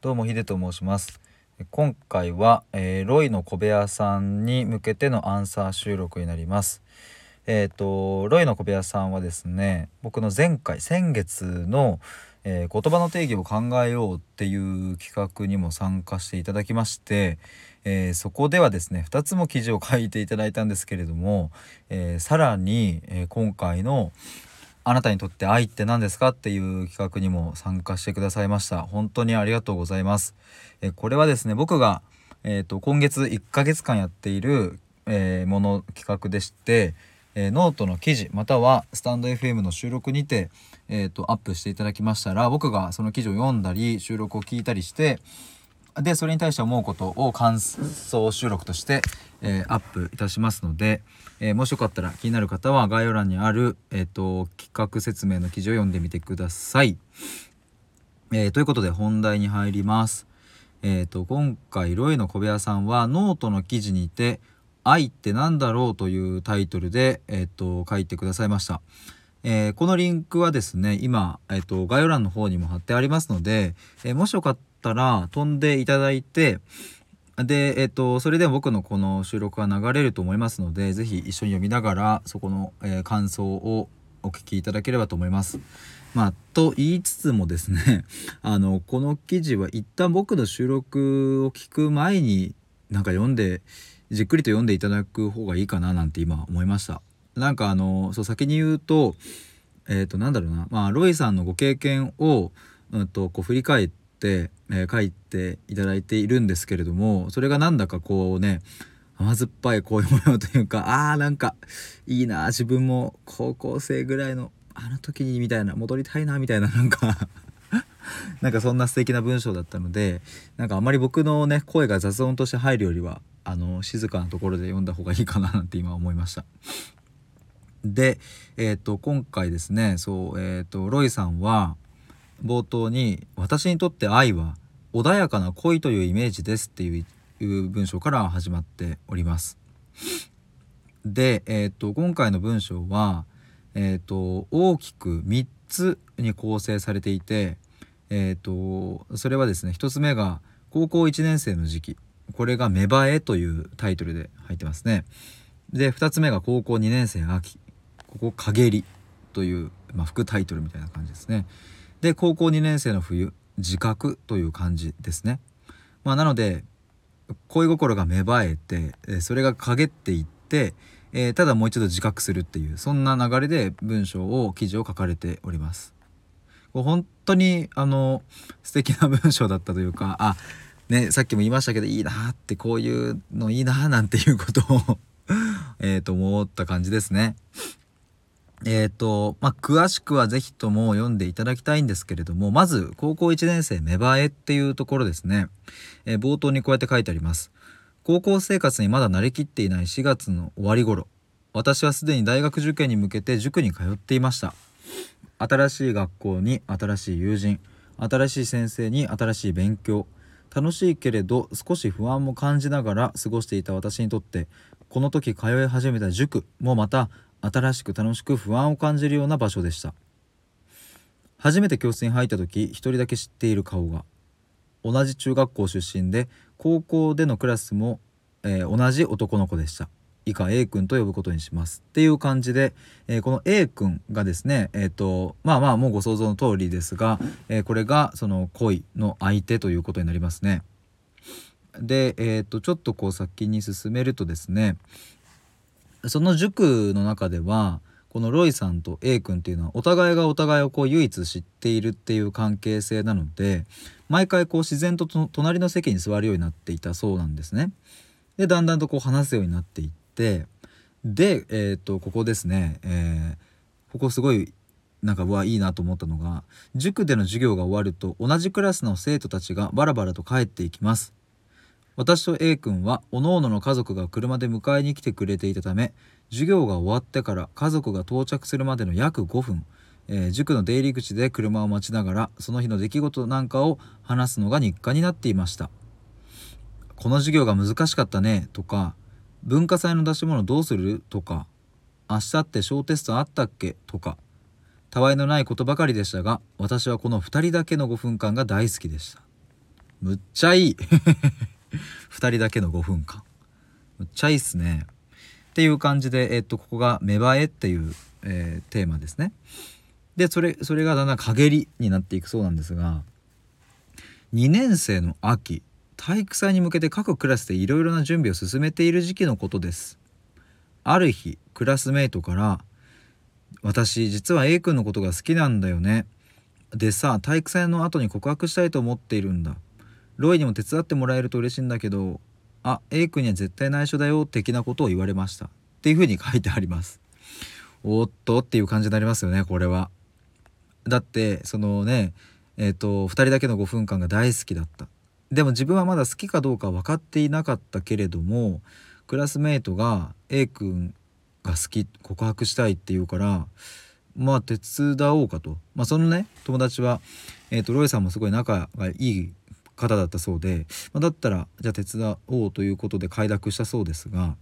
どうもヒデと申します。今回は、えー、ロイの小部屋さんに向けてのアンサー収録になります。えっ、ー、とロイの小部屋さんはですね僕の前回先月の、えー、言葉の定義を考えようっていう企画にも参加していただきまして、えそこではですね2つも記事を書いていただいたんですけれども、えさらに、え今回のあなたにとって愛って何ですかっていう企画にも参加してくださいました。本当にありがとうございます。えこれはですね僕がえーと、今月1ヶ月間やっている、えー、もの企画でして、えー、ノートの記事またはスタンド FM の収録にて、えーとアップしていただきましたら僕がその記事を読んだり収録を聞いたりしてでそれに対して思うことを感想収録として、えー、アップいたしますので、えー、もしよかったら気になる方は概要欄にある、えーと、企画説明の記事を読んでみてください。えー、ということで本題に入ります。えーと、今回ロイの小部屋さんはノートの記事にて「愛って何だろう?」というタイトルで、えーと、書いてくださいました。えー、このリンクはですね今、えーと、概要欄の方にも貼ってありますので、えー、もしよかったら飛んでいただいてで、えっと、それで僕のこの収録が流れると思いますので、是非一緒に読みながら、そこの、えー、感想をお聞きいただければと思います。まあ、と言いつつもですね、あの、この記事は一旦僕の収録を聞く前に、なんか読んで、じっくりと読んでいただく方がいいかななんて今思いました。なんかあの、そう先に言うと、えっ、ー、と、なんだろうな、まあ、ロイさんのご経験を、うんと、こう振り返って、えー、書いていただいているんですけれどもそれがなんだかこうね甘酸っぱいこういう模様というかあーなんかいいな自分も高校生ぐらいのあの時にみたいな戻りたいなみたいな なんかなんかそんな素敵な文章だったのでなんかあまり僕のね声が雑音として入るよりはあの静かなところで読んだ方がいいかななんて今思いました。で、えーと、今回ですねそう、えーとロイさんは冒頭に「私にとって愛は穏やかな恋というイメージです」っていう文章から始まっております。で、えーと、今回の文章は、えーと、大きく3つに構成されていて、えーと、それはですね1つ目が高校1年生の時期これが「芽生え」というタイトルで入ってますね。で2つ目が高校2年生秋ここ「陰り」という、まあ、副タイトルみたいな感じですね。で高校2年生の冬自覚という感じですね。まあ、なので恋心が芽生えてそれが陰っていって、えー、ただもう一度自覚するっていうそんな流れで文章を記事を書かれております。本当にあの素敵な文章だったというかあねさっきも言いましたけどいいなってこういうのいいななんていうことを えと思った感じですね。えっ、ー、と、まあ、詳しくは是非とも読んでいただきたいんですけれども、まず、高校1年生芽生えっていうところですね。えー、冒頭にこうやって書いてあります。高校生活にまだ慣れきっていない4月の終わり頃、私はすでに大学受験に向けて塾に通っていました。新しい学校に新しい友人、新しい先生に新しい勉強、楽しいけれど少し不安も感じながら過ごしていた私にとってこの時通い始めた塾もまた新しく楽しく不安を感じるような場所でした。初めて教室に入った時一人だけ知っている顔が同じ中学校出身で高校でのクラスも、えー、同じ男の子でした。以下 A 君と呼ぶことにしますっていう感じで、えー、この A 君がですねえっ、ー、とまあまあもうご想像の通りですが、えこれがその恋の相手ということになりますね。でえっ、とちょっとこう先に進めるとですねその塾の中ではこのロイさんと A 君っていうのはお互いがお互いをこう唯一知っているっていう関係性なので毎回こう自然と隣の席に座るようになっていたそうなんですね。でだんだんとこう話すようになっていってで、えー、とここですね、えー、ここすごいなんかうわいいなと思ったのが塾での授業が終わると同じクラスの生徒たちがバラバラと帰っていきます。私と A 君は各々の家族が車で迎えに来てくれていたため授業が終わってから家族が到着するまでの約5分、えー、塾の出入り口で車を待ちながらその日の出来事なんかを話すのが日課になっていました。この授業が難しかったねとか文化祭の出し物どうする？とか明日って小テストあったっけ？とかたわいのないことばかりでしたが私はこの2人だけの5分間が大好きでした。むっちゃいい。2人だけの5分間。むっちゃいいっすね。っていう感じで、えっと、ここが「芽生え」っていう、えー、テーマですね。でそれそれがだんだん陰りになっていくそうなんですが2年生の秋体育祭に向けて各クラスでいろいろな準備を進めている時期のことです。ある日クラスメイトから「私実は A 君のことが好きなんだよね」でさ体育祭の後に告白したいと思っているんだ。ロイにも手伝ってもらえると嬉しいんだけどあ A 君には絶対内緒だよ的なことを言われました。っていうふうに書いてあります。おっとっていう感じになりますよねこれは。だってそのねえっ、ー、と2人だけの5分間が大好きだった。でも自分はまだ好きかどうか分かっていなかったけれどもクラスメートが A 君が好き告白したいって言うからまあ手伝おうかと、まあ、そのね友達は、えーと、ロイさんもすごい仲がいい方だったそうで、まあ、だったらじゃあ手伝おうということで快諾したそうですが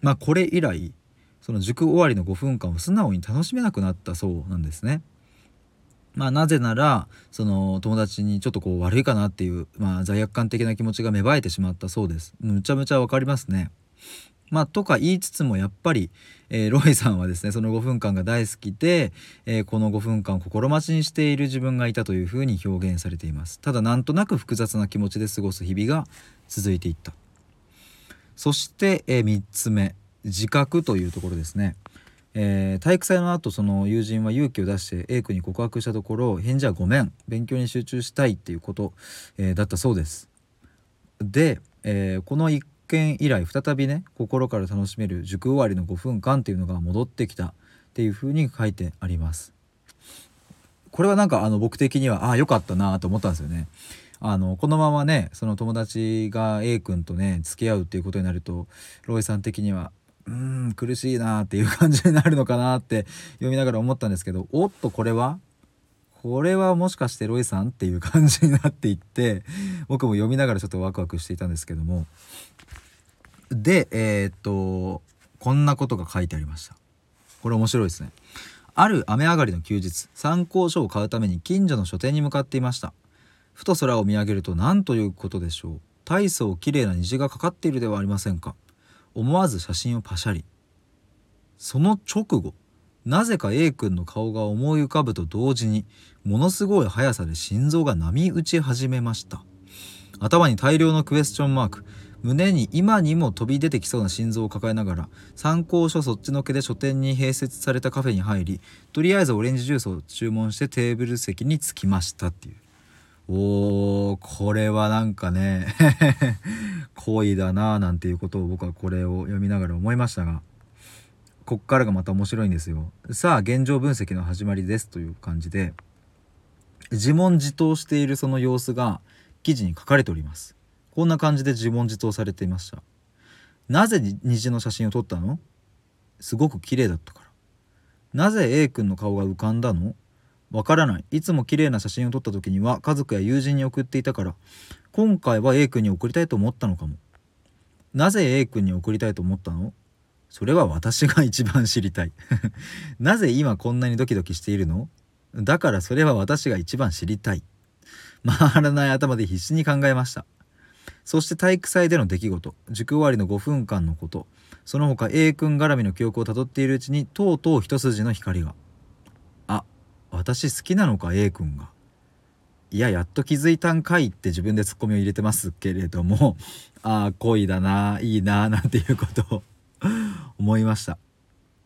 まあこれ以来その塾終わりの5分間を素直に楽しめなくなったそうなんですね。まあ、なぜならその友達にちょっとこう悪いかなっていう、まあ、罪悪感的な気持ちが芽生えてしまったそうです。むちゃむちゃわかりますね。まあ、とか言いつつもやっぱり、えー、ロイさんはですねその5分間が大好きで、えー、この5分間心待ちにしている自分がいたというふうに表現されています。ただなんとなく複雑な気持ちで過ごす日々が続いていった。そして、えー、3つ目自覚というところですね、え体育祭の後その友人は勇気を出して A 君に告白したところ返事はごめん。勉強に集中したいっていうこと、えだったそうです。で、えこの1見以来再びね心から楽しめる塾終わりの5分間っていうのが戻ってきたっていうふうに書いてあります。これはなんかあの僕的にはああ良かったなと思ったんですよね。あのこのままねその友達が A 君とね付き合うっていうことになるとロイさん的にはうん苦しいなっていう感じになるのかなって読みながら思ったんですけどおっとこれは？これはもしかしてロイさんっていう感じになっていって僕も読みながらちょっとワクワクしていたんですけどもでえー、っとこんなことが書いてありました。これ面白いですね。ある雨上がりの休日参考書を買うために近所の書店に向かっていました。ふと空を見上げると何ということでしょう。大層綺麗な虹がかかっているではありませんか。思わず写真をパシャリ。その直後なぜか A 君の顔が思い浮かぶと同時にものすごい速さで心臓が波打ち始めました。頭に大量のクエスチョンマーク。胸に今にも飛び出てきそうな心臓を抱えながら参考書そっちのけで書店に併設されたカフェに入りとりあえずオレンジジュースを注文してテーブル席に着きましたっていう。おーこれはなんかね 恋だなぁなんていうことを僕はこれを読みながら思いましたがこっからがまた面白いんですよ。さあ現状分析の始まりですという感じで自問自答しているその様子が記事に書かれております。こんな感じで自問自答されていました。なぜ虹の写真を撮ったの？すごく綺麗だったから。なぜ A 君の顔が浮かんだの？わからない。いつも綺麗な写真を撮った時には家族や友人に送っていたから今回は A 君に送りたいと思ったのかも。なぜ A 君に送りたいと思ったの？それは私が一番知りたい。なぜ今こんなにドキドキしているの？だからそれは私が一番知りたい。回らない頭で必死に考えました。そして体育祭での出来事塾終わりの5分間のこと。その他 A 君絡みの記憶をたどっているうちにとうとう一筋の光が。あ私好きなのか A 君が。いややっと気づいたんかいって自分でツッコミを入れてますけれども ああ恋だないいななんていうことを 思いました。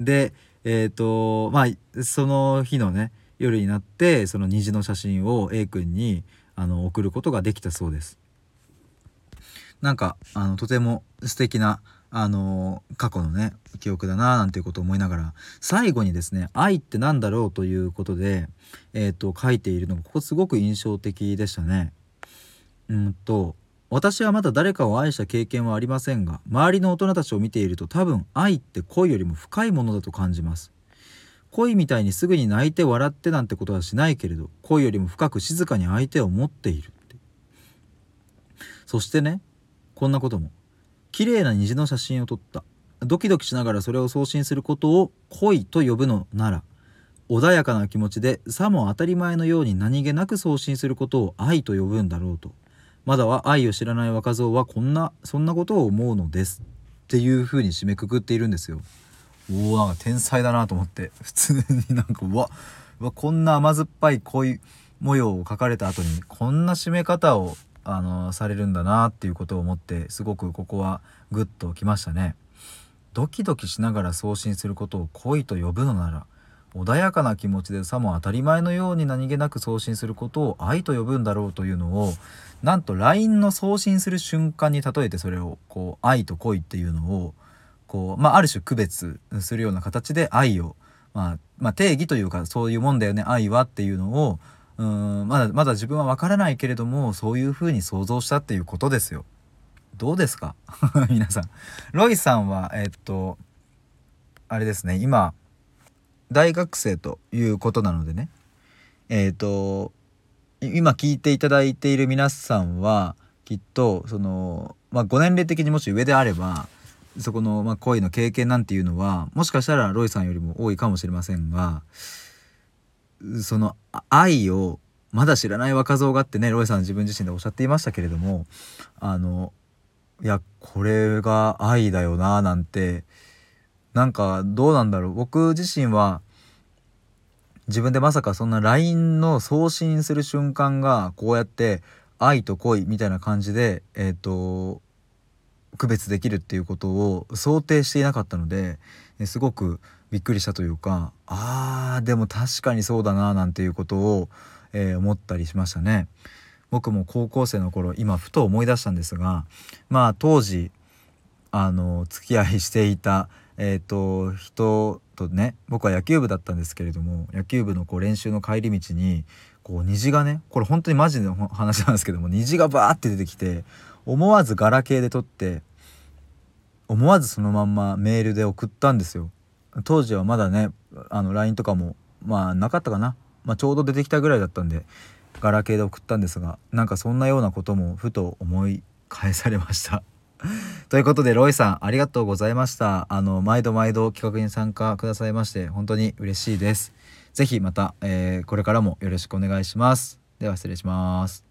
でえっ、ー、とまあその日のね夜になってその虹の写真を A 君にあの送ることができたそうです。なんかあのとても素敵なあの過去のね記憶だななんていうことを思いながら最後にですね「愛って何だろう?」ということで、えーと、書いているのがここすごく印象的でしたね。うんと私はまだ誰かを愛した経験はありませんが周りの大人たちを見ていると多分愛って恋よりも深いものだと感じます恋みたいにすぐに泣いて笑ってなんてことはしないけれど恋よりも深く静かに相手を持っているってそしてねこんなことも。綺麗な虹の写真を撮った。ドキドキしながらそれを送信することを恋と呼ぶのなら穏やかな気持ちでさも当たり前のように何気なく送信することを愛と呼ぶんだろうと。まだは愛を知らない若造はこんなそんなことを思うのです。っていう風に締めくくっているんですよ。おおなんか天才だなと思って。普通になんかうわうわこんな甘酸っぱい恋模様を描かれた後にこんな締め方をあのされるんだなっていうことを思ってすごくここはグッときましたね。ドキドキしながら送信することを恋と呼ぶのなら穏やかな気持ちでさも当たり前のように何気なく送信することを愛と呼ぶんだろうというのをなんと LINE の送信する瞬間に例えてそれをこう愛と恋っていうのをこう、まあ、ある種区別するような形で愛を、まあ、まあ、定義というかそういうもんだよね愛はっていうのをうんまだまだ自分は分からないけれどもそういうふうに想像したっていうことですよ。どうですか？皆さん。ロイさんはえっとあれですね今大学生ということなのでねえっ、と今聞いていただいている皆さんはきっとその、まあ、ご年齢的にもし上であればそこの、まあ、恋の経験なんていうのはもしかしたらロイさんよりも多いかもしれませんがその愛をまだ知らない若造がってねロイさん自分自身でおっしゃっていましたけれどもあのいやこれが愛だよななんてなんかどうなんだろう。僕自身は自分でまさかそんな LINE の送信する瞬間がこうやって愛と恋みたいな感じでえっ、ー、と区別できるっていうことを想定していなかったのですごくびっくりしたというかあーでも確かにそうだななんていうことを、えー、思ったりしましたね。僕も高校生の頃今ふと思い出したんですがまあ当時あの付き合いしていた、えーと、人とね僕は野球部だったんですけれども野球部のこう練習の帰り道にこう虹がねこれ本当にマジの話なんですけども虹がバーって出てきて思わずガラケーで撮って思わずそのまんまメールで送ったんですよ当時はまだねあの LINE とかもまあなかったかな、まあ、ちょうど出てきたぐらいだったんでガラケーで送ったんですがなんかそんなようなこともふと思い返されました。ということでロイさんありがとうございました。あの毎度毎度企画に参加くださいまして本当に嬉しいです。是非また、えー、これからもよろしくお願いします。では失礼します。